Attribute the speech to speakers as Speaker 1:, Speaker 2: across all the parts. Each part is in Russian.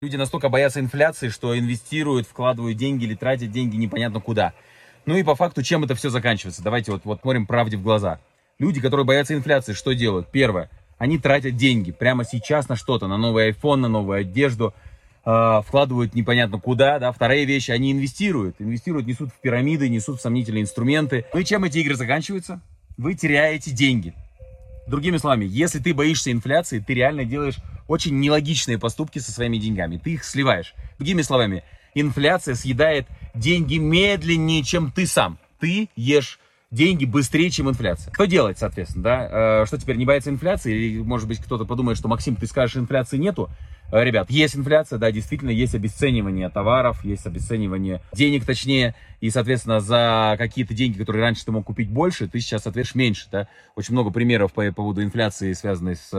Speaker 1: Люди настолько боятся инфляции, что инвестируют, вкладывают деньги или тратят деньги непонятно куда. Ну и по факту, чем это все заканчивается? Давайте вот, вот смотрим правде в глаза. Люди, которые боятся инфляции, что делают? Первое, они тратят деньги прямо сейчас на что-то, на новый iPhone, на новую одежду, э, вкладывают непонятно куда, да. Вторая вещь, они инвестируют, инвестируют, несут в пирамиды, несут в сомнительные инструменты. Ну и чем эти игры заканчиваются? Вы теряете деньги. Другими словами, если ты боишься инфляции, ты реально делаешь очень нелогичные поступки со своими деньгами. Ты их сливаешь. Другими словами, инфляция съедает деньги медленнее, чем ты сам. Ты ешь деньги быстрее, чем инфляция. Что делать, соответственно, да? Э, что теперь, не боится инфляции? Или, может быть, кто-то подумает, что, Максим, ты скажешь, инфляции нету? Э, ребят, есть инфляция, да, действительно, есть обесценивание товаров, есть обесценивание денег, точнее, и, соответственно, за какие-то деньги, которые раньше ты мог купить больше, ты сейчас ответишь меньше, да. Очень много примеров по поводу инфляции, связанной с,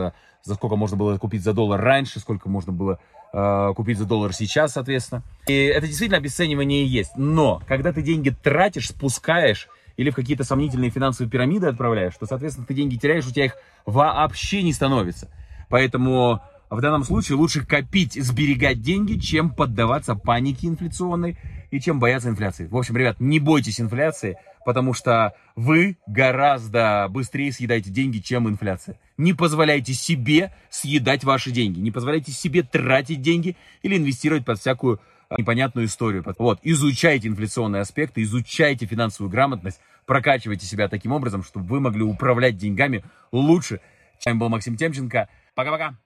Speaker 1: за сколько можно было купить за доллар раньше, сколько можно было э, купить за доллар сейчас, соответственно. И это действительно обесценивание есть. Но, когда ты деньги тратишь, спускаешь, или в какие-то сомнительные финансовые пирамиды отправляешь, то, соответственно, ты деньги теряешь, у тебя их вообще не становится. Поэтому в данном случае лучше копить, сберегать деньги, чем поддаваться панике инфляционной и чем бояться инфляции. В общем, ребят, не бойтесь инфляции, потому что вы гораздо быстрее съедаете деньги, чем инфляция. Не позволяйте себе съедать ваши деньги, не позволяйте себе тратить деньги или инвестировать под всякую непонятную историю. Вот, изучайте инфляционные аспекты, изучайте финансовую грамотность, прокачивайте себя таким образом, чтобы вы могли управлять деньгами лучше. С вами был Максим Темченко. Пока-пока.